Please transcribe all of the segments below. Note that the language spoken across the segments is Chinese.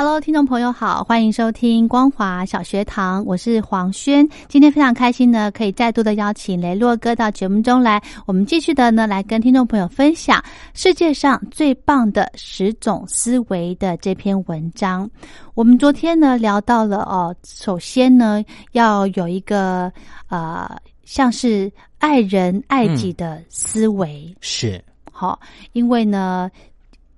Hello，听众朋友好，欢迎收听光华小学堂，我是黄轩。今天非常开心呢，可以再度的邀请雷洛哥到节目中来，我们继续的呢来跟听众朋友分享世界上最棒的十种思维的这篇文章。我们昨天呢聊到了哦，首先呢要有一个呃，像是爱人爱己的思维是好，因为呢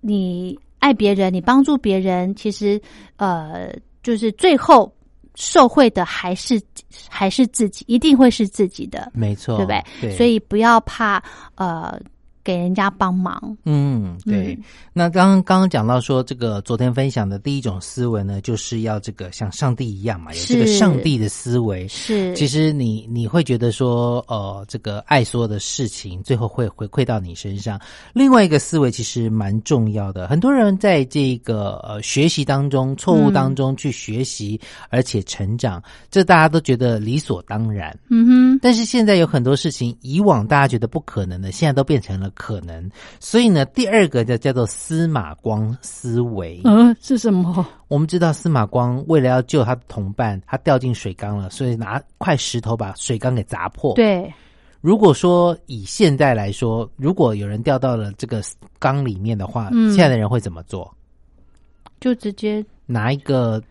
你。爱别人，你帮助别人，其实，呃，就是最后受惠的还是还是自己，一定会是自己的，没错，对不对？所以不要怕，呃。给人家帮忙，嗯，对。那刚刚刚刚讲到说，这个昨天分享的第一种思维呢，就是要这个像上帝一样嘛，有这个上帝的思维。是，其实你你会觉得说，呃，这个爱所有的事情，最后会回馈到你身上。另外一个思维其实蛮重要的，很多人在这个呃学习当中、错误当中去学习，而且成长，这大家都觉得理所当然。嗯哼。但是现在有很多事情，以往大家觉得不可能的，现在都变成了。可能，所以呢，第二个叫叫做司马光思维。嗯，是什么？我们知道司马光为了要救他的同伴，他掉进水缸了，所以拿块石头把水缸给砸破。对，如果说以现在来说，如果有人掉到了这个缸里面的话，现在的人会怎么做？就直接拿一个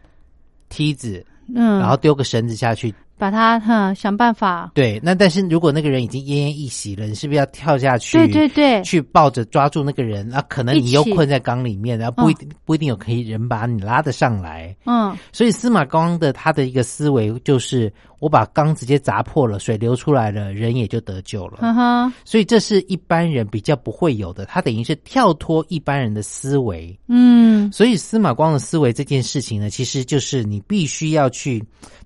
梯子，嗯，然后丢个绳子下去。把他哈想办法对，那但是如果那个人已经奄奄一息了，你是不是要跳下去？对对对，去抱着抓住那个人，那可能你又困在缸里面，然后不一定不一定有可以人把你拉得上来。嗯，所以司马光的他的一个思维就是，我把缸直接砸破了，水流出来了，人也就得救了。嗯哼，所以这是一般人比较不会有的，他等于是跳脱一般人的思维。嗯，所以司马光的思维这件事情呢，其实就是你必须要去。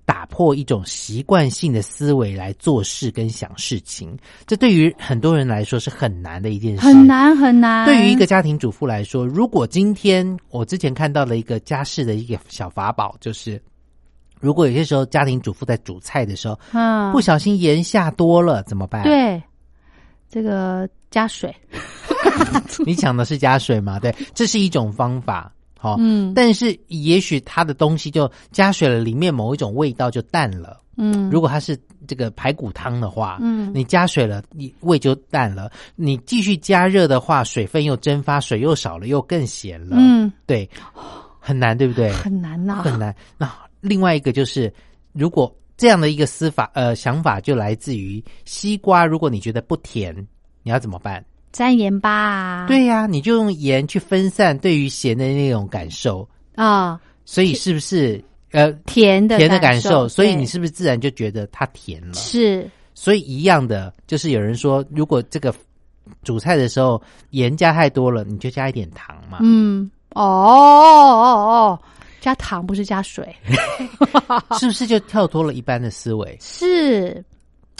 打破一种习惯性的思维来做事跟想事情，这对于很多人来说是很难的一件事。很难很难。对于一个家庭主妇来说，如果今天我之前看到了一个家事的一个小法宝，就是如果有些时候家庭主妇在煮菜的时候，嗯，不小心盐下多了怎么办？对，这个加水。你讲的是加水吗？对，这是一种方法。哦，嗯，但是也许它的东西就加水了，里面某一种味道就淡了。嗯，如果它是这个排骨汤的话，嗯，你加水了，你味就淡了。你继续加热的话，水分又蒸发，水又少了，又更咸了。嗯，对，很难，对不对？很难呐，很难。那另外一个就是，如果这样的一个思法呃想法，就来自于西瓜。如果你觉得不甜，你要怎么办？沾盐巴啊，对呀，你就用盐去分散对于咸的那种感受啊，所以是不是呃甜的甜的感受？所以你是不是自然就觉得它甜了？是，所以一样的，就是有人说，如果这个煮菜的时候盐加太多了，你就加一点糖嘛。嗯，哦哦哦，加糖不是加水，是不是就跳脱了一般的思维？是，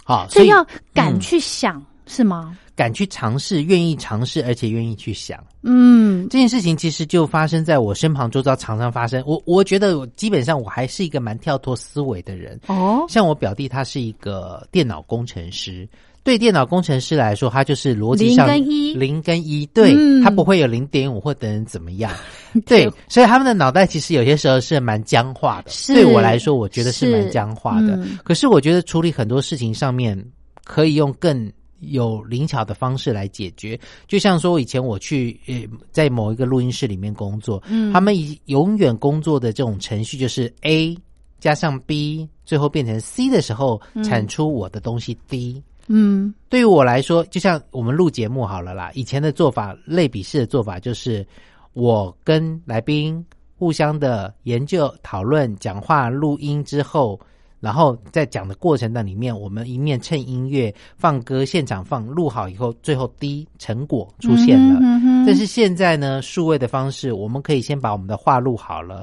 好，所以要敢去想，是吗？敢去尝试，愿意尝试，而且愿意去想。嗯，这件事情其实就发生在我身旁，周遭常常发生。我我觉得，基本上我还是一个蛮跳脱思维的人。哦，像我表弟，他是一个电脑工程师。对电脑工程师来说，他就是逻辑上零跟一，零跟一，对他不会有零点五或等怎么样。对，所以他们的脑袋其实有些时候是蛮僵化的。对我来说，我觉得是蛮僵化的。可是我觉得处理很多事情上面可以用更。有灵巧的方式来解决，就像说以前我去呃在某一个录音室里面工作，嗯，他们以永远工作的这种程序就是 A 加上 B，最后变成 C 的时候产出我的东西 D。嗯，对于我来说，就像我们录节目好了啦，以前的做法，类比式的做法就是我跟来宾互相的研究、讨论、讲话、录音之后。然后在讲的过程的里面，我们一面趁音乐放歌，现场放录好以后，最后滴成果出现了。但是现在呢，数位的方式，我们可以先把我们的话录好了，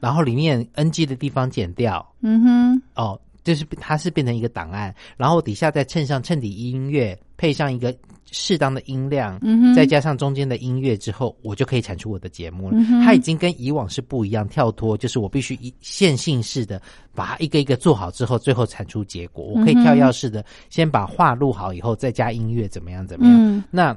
然后里面 NG 的地方剪掉。嗯哼，哦，就是它是变成一个档案，然后底下再衬上衬底音乐，配上一个。适当的音量，再加上中间的音乐之后，我就可以产出我的节目了。它已经跟以往是不一样，跳脱就是我必须一线性式的把它一个一个做好之后，最后产出结果。我可以跳跃式的先把话录好以后，再加音乐，怎么样？怎么样？那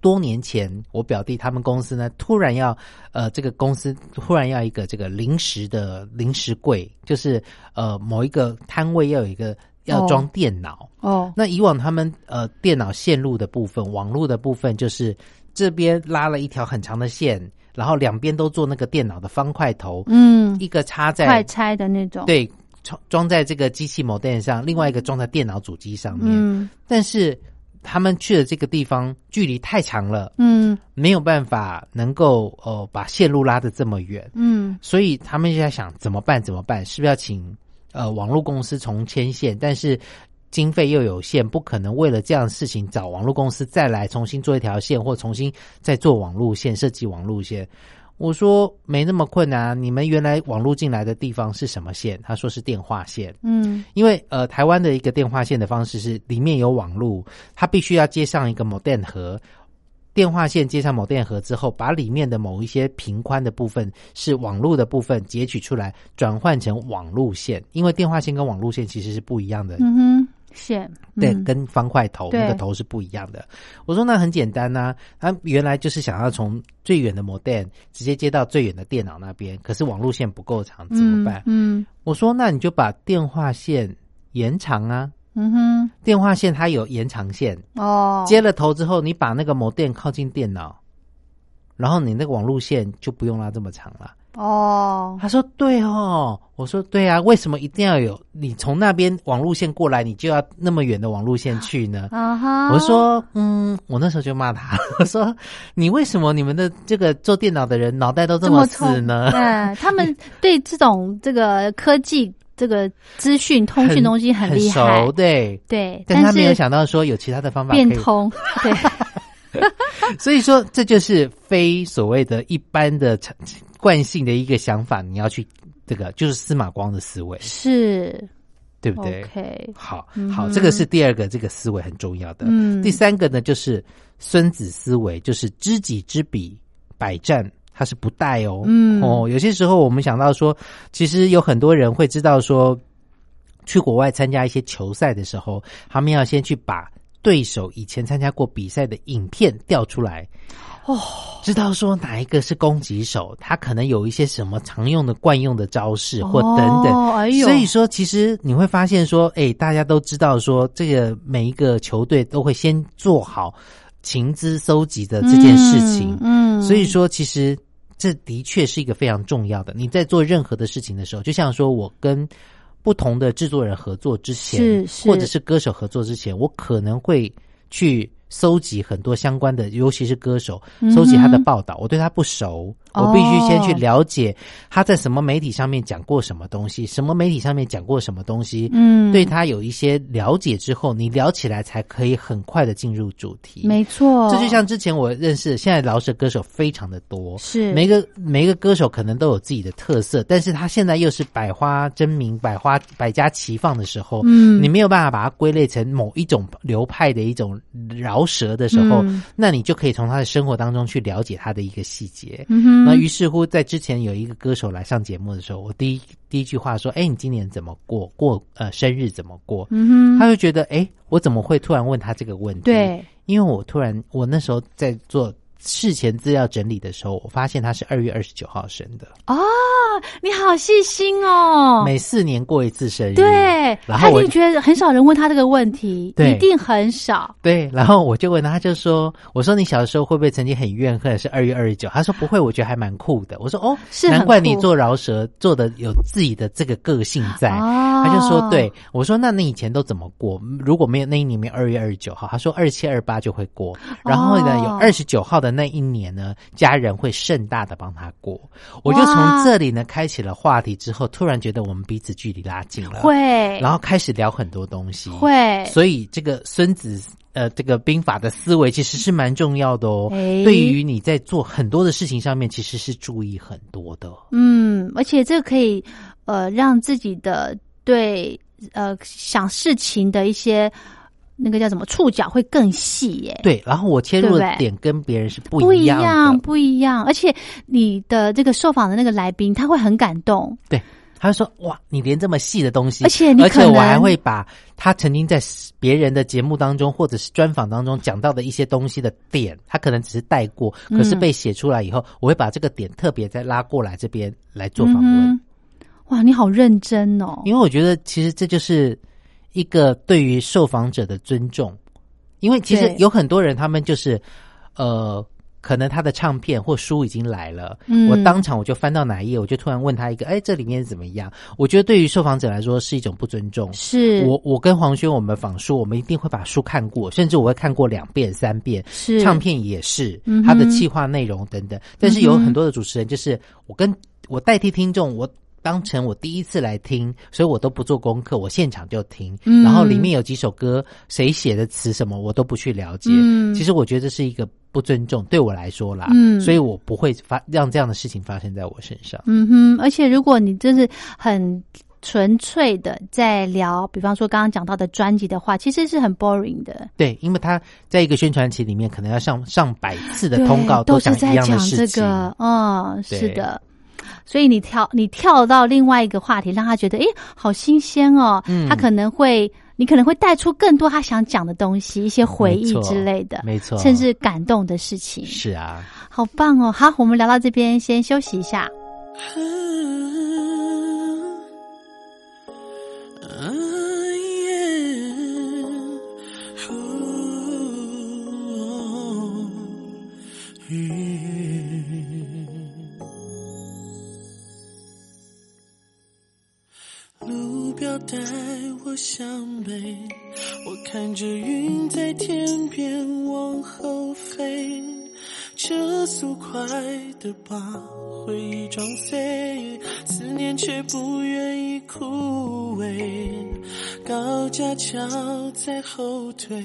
多年前，我表弟他们公司呢，突然要呃，这个公司突然要一个这个临时的临时柜，就是呃某一个摊位要有一个。要装电脑哦，那以往他们呃电脑线路的部分，网络的部分就是这边拉了一条很长的线，然后两边都做那个电脑的方块头，嗯，一个插在快拆的那种，对，装装在这个机器某电上，另外一个装在电脑主机上面。嗯，但是他们去的这个地方距离太长了，嗯，没有办法能够呃把线路拉的这么远，嗯，所以他们就在想怎么办？怎么办？是不是要请？呃，网络公司重牵线，但是经费又有限，不可能为了这样的事情找网络公司再来重新做一条线，或重新再做网路线设计网路线。我说没那么困难，你们原来网络进来的地方是什么线？他说是电话线。嗯，因为呃，台湾的一个电话线的方式是里面有网路，它必须要接上一个 modem 盒。电话线接上某电盒之后，把里面的某一些频宽的部分是网络的部分截取出来，转换成网路线。因为电话线跟网路线其实是不一样的。嗯哼，线对，跟方块头那个头是不一样的。我说那很简单呐，他原来就是想要从最远的某电直接接到最远的电脑那边，可是网路线不够长，怎么办？嗯，我说那你就把电话线延长啊。嗯哼，电话线它有延长线哦，接了头之后，你把那个某电靠近电脑，然后你那个网路线就不用拉这么长了哦。他说对哦，我说对啊，为什么一定要有你从那边网路线过来，你就要那么远的网路线去呢？啊哈，我说嗯，我那时候就骂他，我说你为什么你们的这个做电脑的人脑袋都这么死呢？对，他们对这种这个科技。这个资讯通讯东西很厉害，对。对，但他没有想到说有其他的方法变通，对，所以说这就是非所谓的一般的惯性的一个想法，你要去这个就是司马光的思维，是。对不对？OK，好好，这个是第二个，这个思维很重要的。嗯，第三个呢，就是孙子思维，就是知己知彼，百战。它是不带哦，嗯。哦，有些时候我们想到说，其实有很多人会知道说，去国外参加一些球赛的时候，他们要先去把对手以前参加过比赛的影片调出来，哦，知道说哪一个是攻击手，他可能有一些什么常用的惯用的招式或等等，所以说其实你会发现说，哎，大家都知道说，这个每一个球队都会先做好。情资搜集的这件事情，嗯，所以说其实这的确是一个非常重要的。你在做任何的事情的时候，就像说我跟不同的制作人合作之前，或者是歌手合作之前，我可能会去。搜集很多相关的，尤其是歌手，搜集他的报道。我对他不熟，我必须先去了解他在什么媒体上面讲过什么东西，什么媒体上面讲过什么东西。嗯，对他有一些了解之后，你聊起来才可以很快的进入主题。没错，这就像之前我认识，现在饶舌歌手非常的多，是每个每个歌手可能都有自己的特色，但是他现在又是百花争鸣、百花百家齐放的时候，嗯，你没有办法把它归类成某一种流派的一种饶。舌的时候，那你就可以从他的生活当中去了解他的一个细节。那于是乎，在之前有一个歌手来上节目的时候，我第一第一句话说：“哎，你今年怎么过？过呃生日怎么过？”他就觉得：“哎，我怎么会突然问他这个问题？”对，因为我突然我那时候在做事前资料整理的时候，我发现他是二月二十九号生的。哦，你好细心哦！每四年过一次生日，对。然后我就觉得很少人问他这个问题，对，一定很少。对，然后我就问他，他就说：“我说你小的时候会不会曾经很怨恨是二月二十九？”他说：“不会，我觉得还蛮酷的。”我说：“哦，是难怪你做饶舌做的有自己的这个个性在。”他就说：“对。”我说：“那你以前都怎么过？如果没有那一年没有二月二十九号，他说二七二八就会过。然后呢，有二十九号的那一年呢，家人会盛大的帮他过。我就从这里呢开启了话题，之后突然觉得我们彼此距离拉近了，会，然后开始聊很多东西，会。所以这个孙子呃，这个兵法的思维其实是蛮重要的哦。对于你在做很多的事情上面，其实是注意很多的。嗯，而且这个可以呃让自己的对呃想事情的一些那个叫什么触角会更细耶。对，然后我切入的点跟别人是不一样，不一样。不一样而且你的这个受访的那个来宾他会很感动。对。他说：“哇，你连这么细的东西，而且你而且我还会把他曾经在别人的节目当中或者是专访当中讲到的一些东西的点，他可能只是带过，可是被写出来以后，我会把这个点特别再拉过来这边来做访问。哇，你好认真哦！因为我觉得其实这就是一个对于受访者的尊重，因为其实有很多人他们就是呃。”可能他的唱片或书已经来了，嗯我当场我就翻到哪一页，我就突然问他一个：哎，这里面怎么样？我觉得对于受访者来说是一种不尊重。是我我跟黄轩我们访书，我们一定会把书看过，甚至我会看过两遍三遍。是唱片也是，他的企划内容等等。但是有很多的主持人，就是我跟我代替听众，我。当成我第一次来听，所以我都不做功课，我现场就听。然后里面有几首歌，谁写的词什么，我都不去了解。嗯其实我觉得这是一个不尊重，对我来说啦。嗯，所以我不会发让这样的事情发生在我身上。嗯哼，而且如果你真是很纯粹的在聊，比方说刚刚讲到的专辑的话，其实是很 boring 的。对，因为他在一个宣传期里面，可能要上上百次的通告，都是在讲这个。嗯，是的。所以你跳你跳到另外一个话题，让他觉得诶好新鲜哦。嗯，他可能会你可能会带出更多他想讲的东西，一些回忆之类的，没错，甚至感动的事情。是啊，好棒哦。好，我们聊到这边，先休息一下。带的把回忆撞碎，思念却不愿意枯萎。高架桥在后退，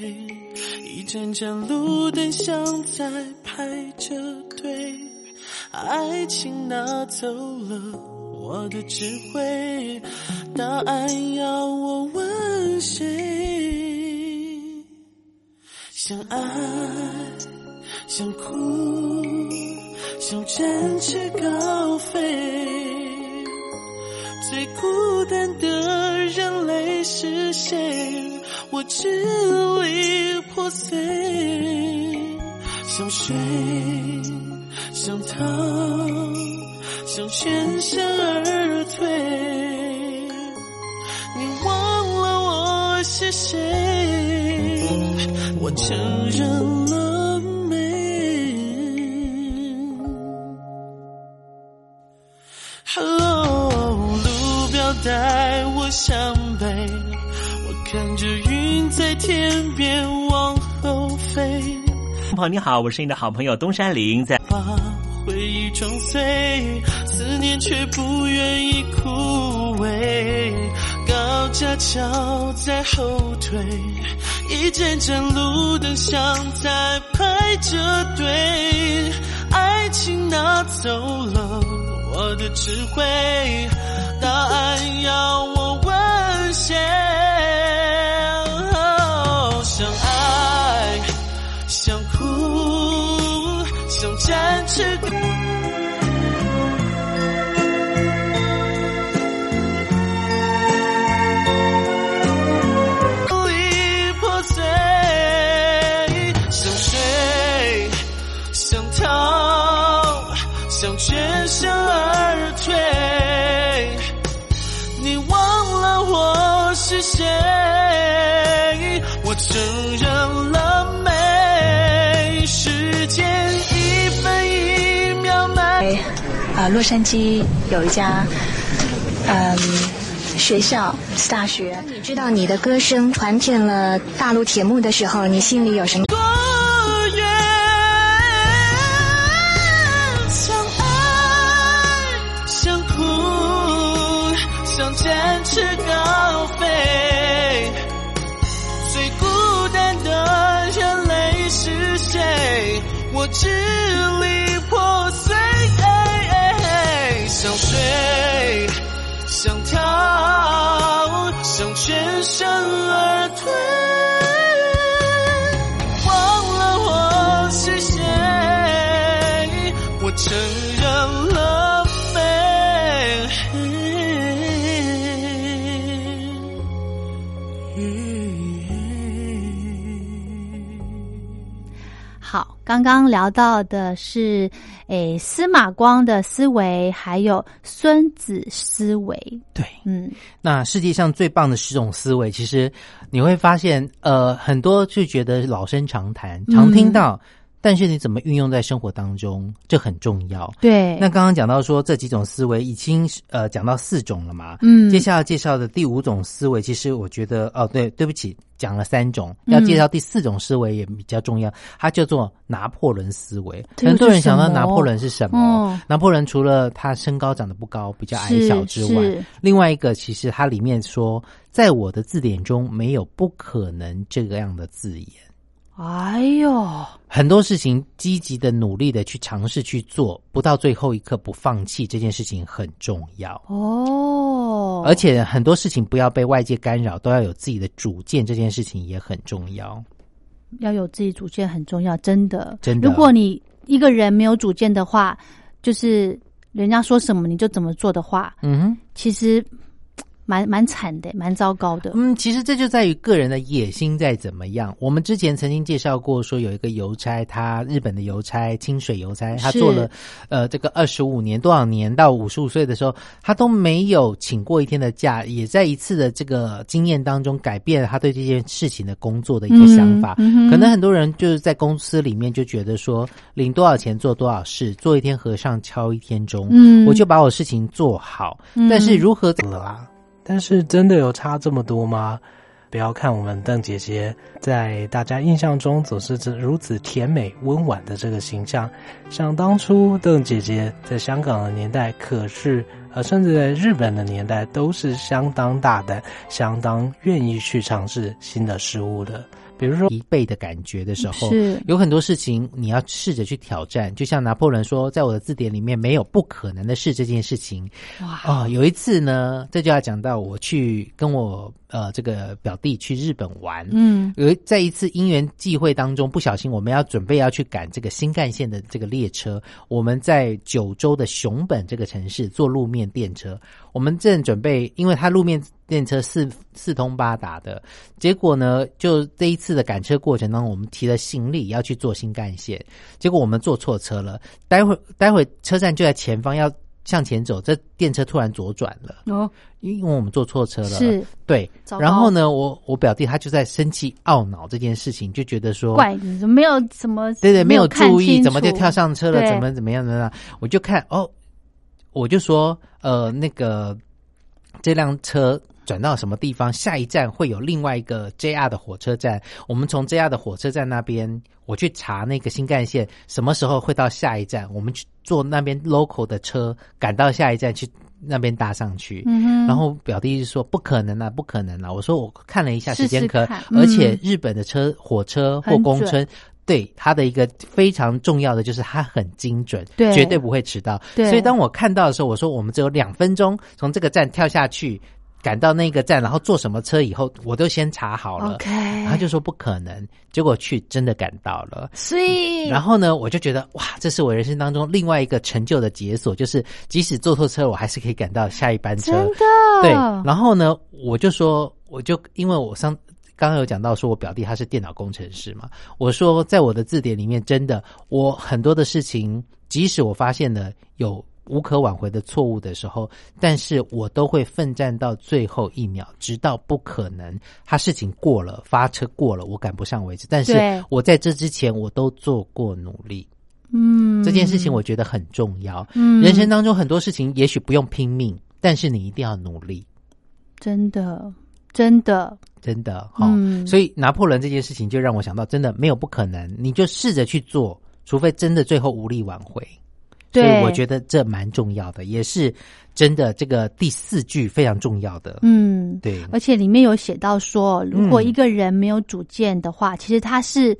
一盏盏路灯像在排着队，爱情拿走了。我的智慧，答案要我问谁？想爱，想哭，想展翅高飞。最孤单的人类是谁？我支离破碎，想睡，想逃。想全身而退，你忘了我是谁？我承认看着云在天边往后飞。朋友你好，我是你的好朋友东山林，在把。回忆撞碎，思念却不愿意枯萎。高架桥在后退，一盏盏路灯像在排着队。爱情拿走了我的智慧，答案要我问谁？洛杉矶有一家，嗯，学校大学。你知道你的歌声传遍了大陆铁幕的时候，你心里有什么？展翅高飞，最孤单的人类是谁？我支全身而退，忘了我是谁，我承认了。刚刚聊到的是，诶，司马光的思维，还有孙子思维。对，嗯，那世界上最棒的十种思维，其实你会发现，呃，很多就觉得老生常谈，常听到。但是你怎么运用在生活当中，这很重要。对，那刚刚讲到说这几种思维已经呃讲到四种了嘛？嗯，接下来介绍的第五种思维，其实我觉得哦，对，对不起，讲了三种，要介绍第四种思维也比较重要，它叫做拿破仑思维。很多人想到拿破仑是什么？拿破仑除了他身高长得不高，比较矮小之外，另外一个其实它里面说，在我的字典中没有不可能这个样的字眼。哎呦，很多事情积极的努力的去尝试去做，不到最后一刻不放弃，这件事情很重要哦。而且很多事情不要被外界干扰，都要有自己的主见，这件事情也很重要。要有自己主见很重要，真的，真的。如果你一个人没有主见的话，就是人家说什么你就怎么做的话，嗯，其实。蛮蛮惨的，蛮糟糕的。嗯，其实这就在于个人的野心在怎么样。我们之前曾经介绍过，说有一个邮差，他日本的邮差，清水邮差，他做了呃这个二十五年多少年，到五十五岁的时候，他都没有请过一天的假，也在一次的这个经验当中改变了他对这件事情的工作的一个想法。可能很多人就是在公司里面就觉得说，领多少钱做多少事，做一天和尚敲一天钟，嗯，我就把我事情做好。但是如何怎么啦？但是真的有差这么多吗？不要看我们邓姐姐在大家印象中总是这如此甜美温婉的这个形象，想当初邓姐姐在香港的年代，可是呃，甚至在日本的年代，都是相当大胆、相当愿意去尝试新的事物的。比如说一倍的感觉的时候，是有很多事情你要试着去挑战。就像拿破仑说，在我的字典里面没有不可能的事这件事情。哇哦，有一次呢，这就要讲到我去跟我呃这个表弟去日本玩。嗯，有在一次因缘际会当中，不小心我们要准备要去赶这个新干线的这个列车。我们在九州的熊本这个城市坐路面电车，我们正准备，因为它路面。电车四四通八达的，结果呢，就这一次的赶车过程当中，我们提了行李要去坐新干线，结果我们坐错车了。待会待会车站就在前方，要向前走，这电车突然左转了哦，因为我们坐错车了。是，对。然后呢，我我表弟他就在生气懊恼这件事情，就觉得说怪你没有怎么对对没有注意，怎么就跳上车了？怎么怎么样的呢？我就看哦，我就说呃那个这辆车。转到什么地方？下一站会有另外一个 JR 的火车站。我们从 JR 的火车站那边，我去查那个新干线什么时候会到下一站。我们去坐那边 local 的车，赶到下一站去那边搭上去。嗯然后表弟就说：“不可能啊，不可能啊！”我说：“我看了一下时间可，而且日本的车、火车或公车，对它的一个非常重要的就是它很精准，对，绝对不会迟到。所以当我看到的时候，我说：我们只有两分钟从这个站跳下去。”赶到那个站，然后坐什么车以后，我都先查好了。他就说不可能，结果去真的赶到了。所以，然后呢，我就觉得哇，这是我人生当中另外一个成就的解锁，就是即使坐错车，我还是可以赶到下一班车。真的。对。然后呢，我就说，我就因为我上刚刚有讲到，说我表弟他是电脑工程师嘛，我说在我的字典里面，真的，我很多的事情，即使我发现了有。无可挽回的错误的时候，但是我都会奋战到最后一秒，直到不可能，他事情过了，发车过了，我赶不上为止。但是我在这之前，我都做过努力。嗯，这件事情我觉得很重要。嗯，人生当中很多事情也许不用拼命，但是你一定要努力。真的，真的，真的哈。所以拿破仑这件事情就让我想到，真的没有不可能，你就试着去做，除非真的最后无力挽回。所以我觉得这蛮重要的，也是真的。这个第四句非常重要的，嗯，对。而且里面有写到说，如果一个人没有主见的话，其实他是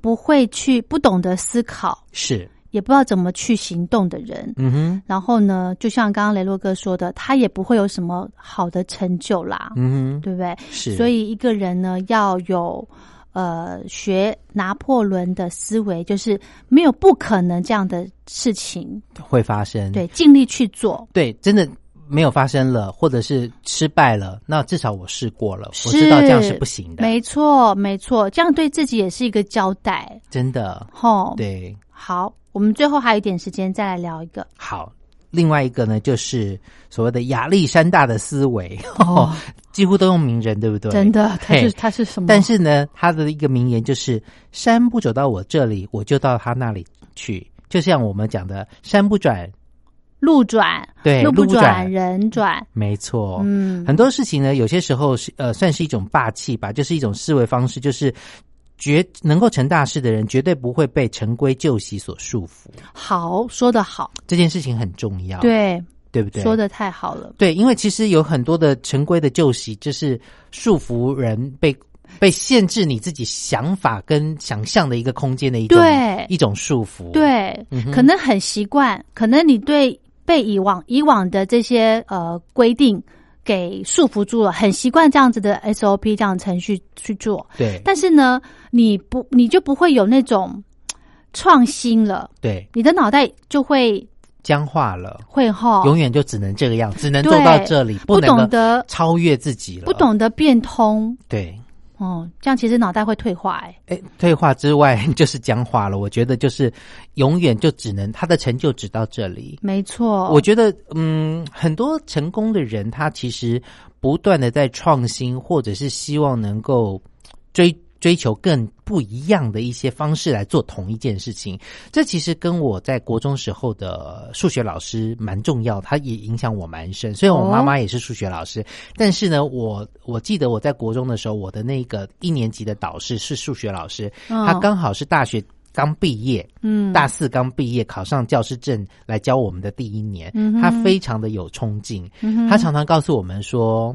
不会去不懂得思考，是也不知道怎么去行动的人。嗯哼。然后呢，就像刚刚雷洛哥说的，他也不会有什么好的成就啦。嗯哼，对不对？是。所以一个人呢，要有。呃，学拿破仑的思维，就是没有不可能这样的事情会发生。对，尽力去做。对，真的没有发生了，或者是失败了，那至少我试过了，我知道这样是不行的。没错，没错，这样对自己也是一个交代。真的，吼，对。好，我们最后还有一点时间，再来聊一个。好。另外一个呢，就是所谓的亚历山大的思维，哦，几乎都用名人，对不对？真的，他是他是什么？但是呢，他的一个名言就是“山不走到我这里，我就到他那里去”。就像我们讲的“山不转路转”，对，路不转人转，没错。嗯，很多事情呢，有些时候是呃，算是一种霸气吧，就是一种思维方式，就是。绝能够成大事的人，绝对不会被陈规旧习所束缚。好，说的好，这件事情很重要，对对不对？说的太好了，对，因为其实有很多的陈规的旧习，就是束缚人被被限制你自己想法跟想象的一个空间的一种一种束缚。对，可能很习惯，可能你对被以往以往的这些呃规定。给束缚住了，很习惯这样子的 SOP 这样程序去做。对，但是呢，你不你就不会有那种创新了。对，你的脑袋就会僵化了，会哈，永远就只能这个样，只能做到这里，不懂得超越自己了，不懂得变通。对。哦，这样其实脑袋会退化哎。哎，退化之外 就是僵化了。我觉得就是永远就只能他的成就只到这里。没错，我觉得嗯，很多成功的人他其实不断的在创新，或者是希望能够追。追求更不一样的一些方式来做同一件事情，这其实跟我在国中时候的数学老师蛮重要，他也影响我蛮深。虽然我妈妈也是数学老师，但是呢，我我记得我在国中的时候，我的那个一年级的导师是数学老师，他刚好是大学刚毕业，嗯，大四刚毕业考上教师证来教我们的第一年，他非常的有冲劲，他常常告诉我们说。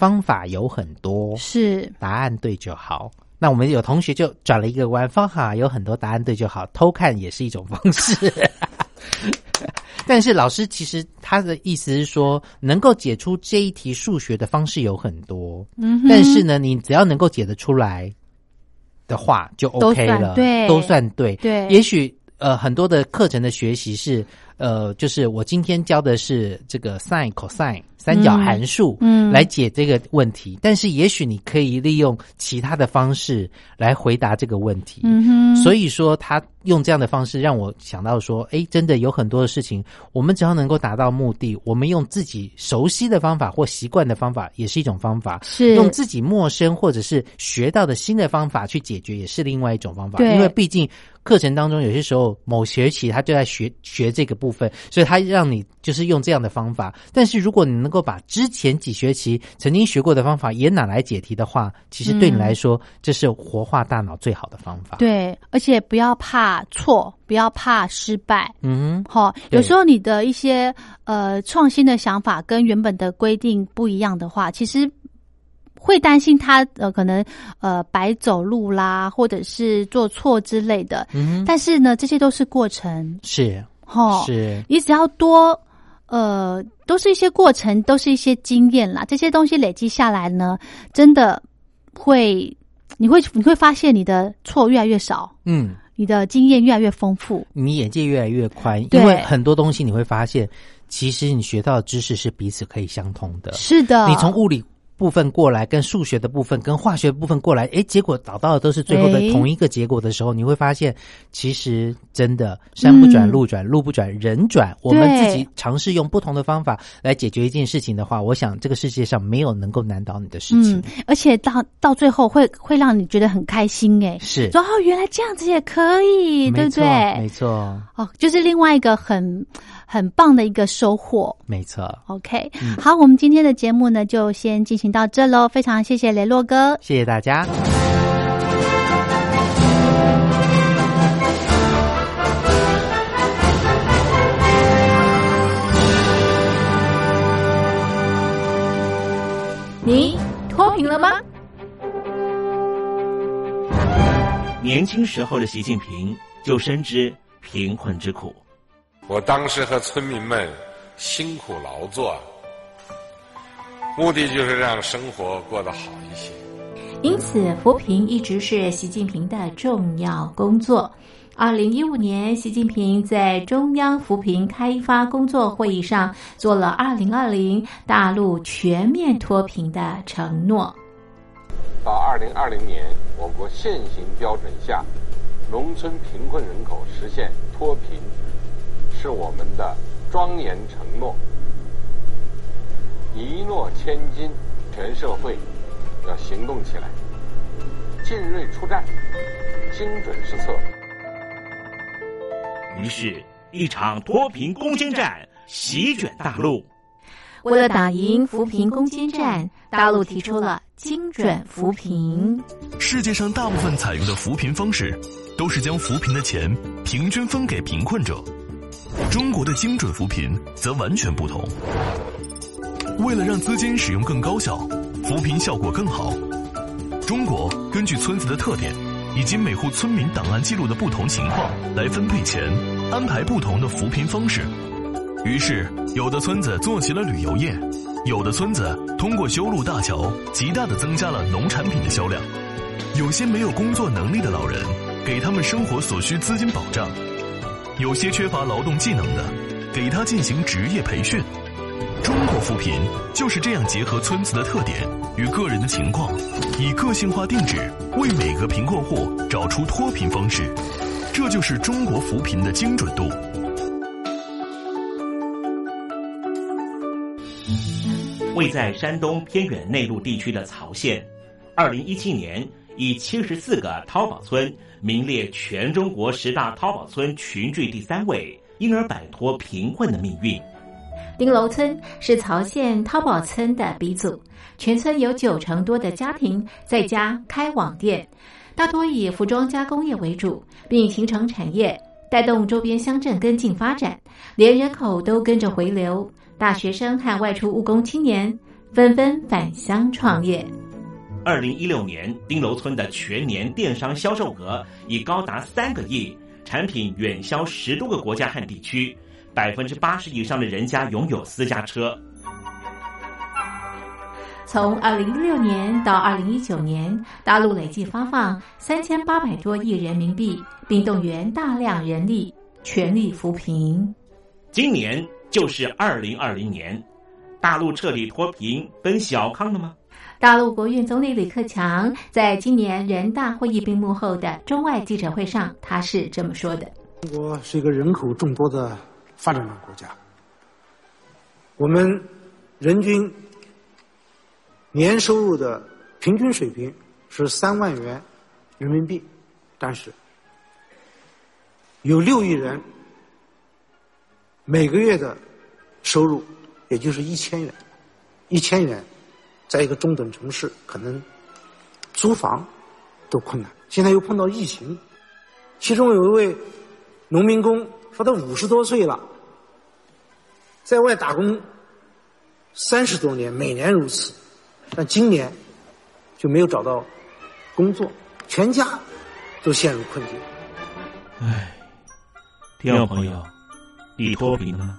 方法有很多，是答案对就好。那我们有同学就转了一个弯，方法有很多，答案对就好。偷看也是一种方式，但是老师其实他的意思是说，能够解出这一题数学的方式有很多，嗯，但是呢，你只要能够解得出来的话，就 OK 了，对，都算对，对。也许呃，很多的课程的学习是呃，就是我今天教的是这个 sin cosine。三角函数，嗯，来解这个问题，但是也许你可以利用其他的方式来回答这个问题，嗯哼，所以说他用这样的方式让我想到说，哎，真的有很多的事情，我们只要能够达到目的，我们用自己熟悉的方法或习惯的方法也是一种方法，是。用自己陌生或者是学到的新的方法去解决，也是另外一种方法，对，因为毕竟课程当中有些时候某学期他就在学学这个部分，所以他让你就是用这样的方法，但是如果你能能够把之前几学期曾经学过的方法也拿来解题的话，其实对你来说，这是活化大脑最好的方法。对，而且不要怕错，不要怕失败。嗯，好，有时候你的一些呃创新的想法跟原本的规定不一样的话，其实会担心他呃可能呃白走路啦，或者是做错之类的。嗯，但是呢，这些都是过程。是，哈，是你只要多。呃，都是一些过程，都是一些经验啦。这些东西累积下来呢，真的会，你会你会发现你的错越来越少，嗯，你的经验越来越丰富，你眼界越来越宽。因为很多东西你会发现，其实你学到的知识是彼此可以相通的。是的，你从物理。部分过来，跟数学的部分，跟化学部分过来，哎，结果找到的都是最后的同一个结果的时候，你会发现，其实真的山不转路转，路不转人转。我们自己尝试用不同的方法来解决一件事情的话，我想这个世界上没有能够难倒你的事情。而且到到最后会会让你觉得很开心，哎，是，说哦，原来这样子也可以，对不对？没错，哦，就是另外一个很。很棒的一个收获，没错。OK，好，我们今天的节目呢，就先进行到这喽。非常谢谢雷洛哥，谢谢大家。你脱贫了吗？年轻时候的习近平就深知贫困之苦。我当时和村民们辛苦劳作，目的就是让生活过得好一些。因此，扶贫一直是习近平的重要工作。二零一五年，习近平在中央扶贫开发工作会议上做了二零二零大陆全面脱贫的承诺。到二零二零年，我国现行标准下，农村贫困人口实现脱贫。是我们的庄严承诺，一诺千金，全社会要行动起来，进锐出战，精准施策。于是，一场脱贫攻坚战席卷大陆。为了打赢扶贫攻坚战，大陆提出了精准扶贫。世界上大部分采用的扶贫方式，都是将扶贫的钱平均分给贫困者。中国的精准扶贫则完全不同。为了让资金使用更高效，扶贫效果更好，中国根据村子的特点以及每户村民档案记录的不同情况来分配钱，安排不同的扶贫方式。于是，有的村子做起了旅游业，有的村子通过修路大桥，极大的增加了农产品的销量。有些没有工作能力的老人，给他们生活所需资金保障。有些缺乏劳动技能的，给他进行职业培训。中国扶贫就是这样结合村子的特点与个人的情况，以个性化定制为每个贫困户找出脱贫方式。这就是中国扶贫的精准度。位在山东偏远内陆地区的曹县，二零一七年以七十四个淘宝村。名列全中国十大淘宝村群聚第三位，因而摆脱贫困的命运。丁楼村是曹县淘宝村的鼻祖，全村有九成多的家庭在家开网店，大多以服装加工业为主，并形成产业，带动周边乡镇跟进发展，连人口都跟着回流，大学生和外出务工青年纷纷返乡创业。二零一六年，丁楼村的全年电商销售额已高达三个亿，产品远销十多个国家和地区，百分之八十以上的人家拥有私家车。从二零一六年到二零一九年，大陆累计发放三千八百多亿人民币，并动员大量人力，全力扶贫。今年就是二零二零年，大陆彻底脱贫奔小康了吗？大陆国运总理李克强在今年人大会议闭幕后的中外记者会上，他是这么说的：“中国是一个人口众多的发展中国家，我们人均年收入的平均水平是三万元人民币，但是有六亿人每个月的收入也就是一千元，一千元。”在一个中等城市，可能租房都困难。现在又碰到疫情，其中有一位农民工说：“他五十多岁了，在外打工三十多年，每年如此，但今年就没有找到工作，全家都陷入困境。”唉，听众朋友，你脱贫了？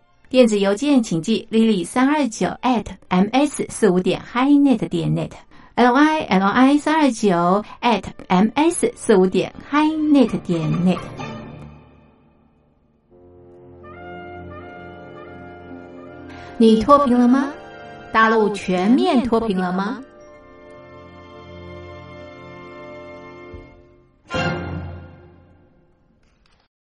电子邮件请寄 lily 三二九 at ms 四五点 highnet 点 net l i l i 三二九 at ms 四五点 highnet 点 net。你脱贫了吗？大陆全面脱贫了吗？